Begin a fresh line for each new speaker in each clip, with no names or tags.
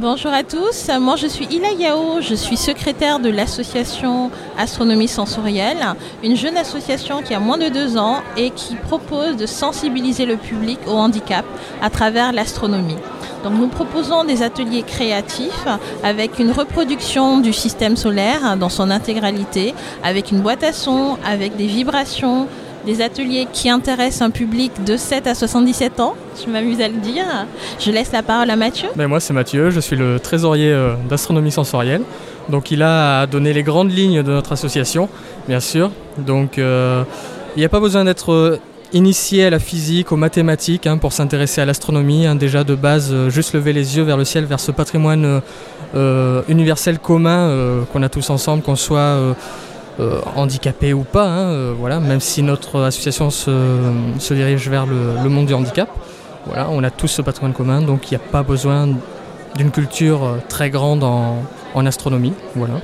Bonjour à tous, moi je suis Ila Yao, je suis secrétaire de l'association Astronomie Sensorielle, une jeune association qui a moins de deux ans et qui propose de sensibiliser le public au handicap à travers l'astronomie. Donc nous proposons des ateliers créatifs avec une reproduction du système solaire dans son intégralité, avec une boîte à son, avec des vibrations, des ateliers qui intéressent un public de 7 à 77 ans, je m'amuse à le dire. Je laisse la parole à Mathieu.
Ben moi c'est Mathieu, je suis le trésorier euh, d'astronomie sensorielle. Donc il a donné les grandes lignes de notre association, bien sûr. Donc euh, il n'y a pas besoin d'être euh, initié à la physique, aux mathématiques hein, pour s'intéresser à l'astronomie. Hein. déjà de base, juste lever les yeux vers le ciel, vers ce patrimoine universel commun qu'on a tous ensemble, qu'on soit euh, handicapés ou pas, hein, euh, voilà, même si notre association se, dirige vers le, monde du handicap. Voilà, on a tous ce patrimoine commun, donc il n'y a pas besoin d'une culture euh, très grande en, en, astronomie. Voilà.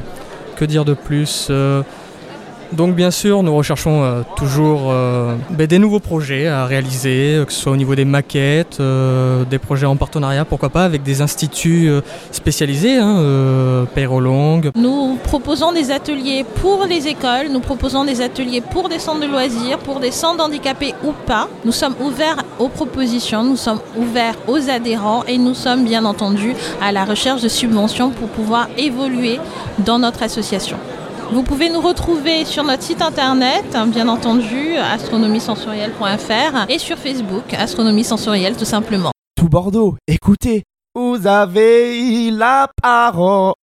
Que dire de plus donc bien sûr, nous recherchons euh, toujours euh, ben, des nouveaux projets à réaliser, euh, que ce soit au niveau des maquettes, des projets en partenariat, pourquoi pas, avec des instituts spécialisés, hein.
Nous proposons des ateliers pour les écoles, nous proposons des ateliers pour des centres de loisirs, pour des centres handicapés ou pas. Nous sommes ouverts aux propositions, nous sommes ouverts aux adhérents et nous sommes bien entendu à la recherche de subventions pour pouvoir évoluer dans notre association. Vous pouvez nous retrouver sur notre site internet, hein, bien entendu, astronomiesensorielle.fr et sur Facebook, Astronomie Sensorielle tout simplement.
Tout Bordeaux, écoutez, vous avez la parole.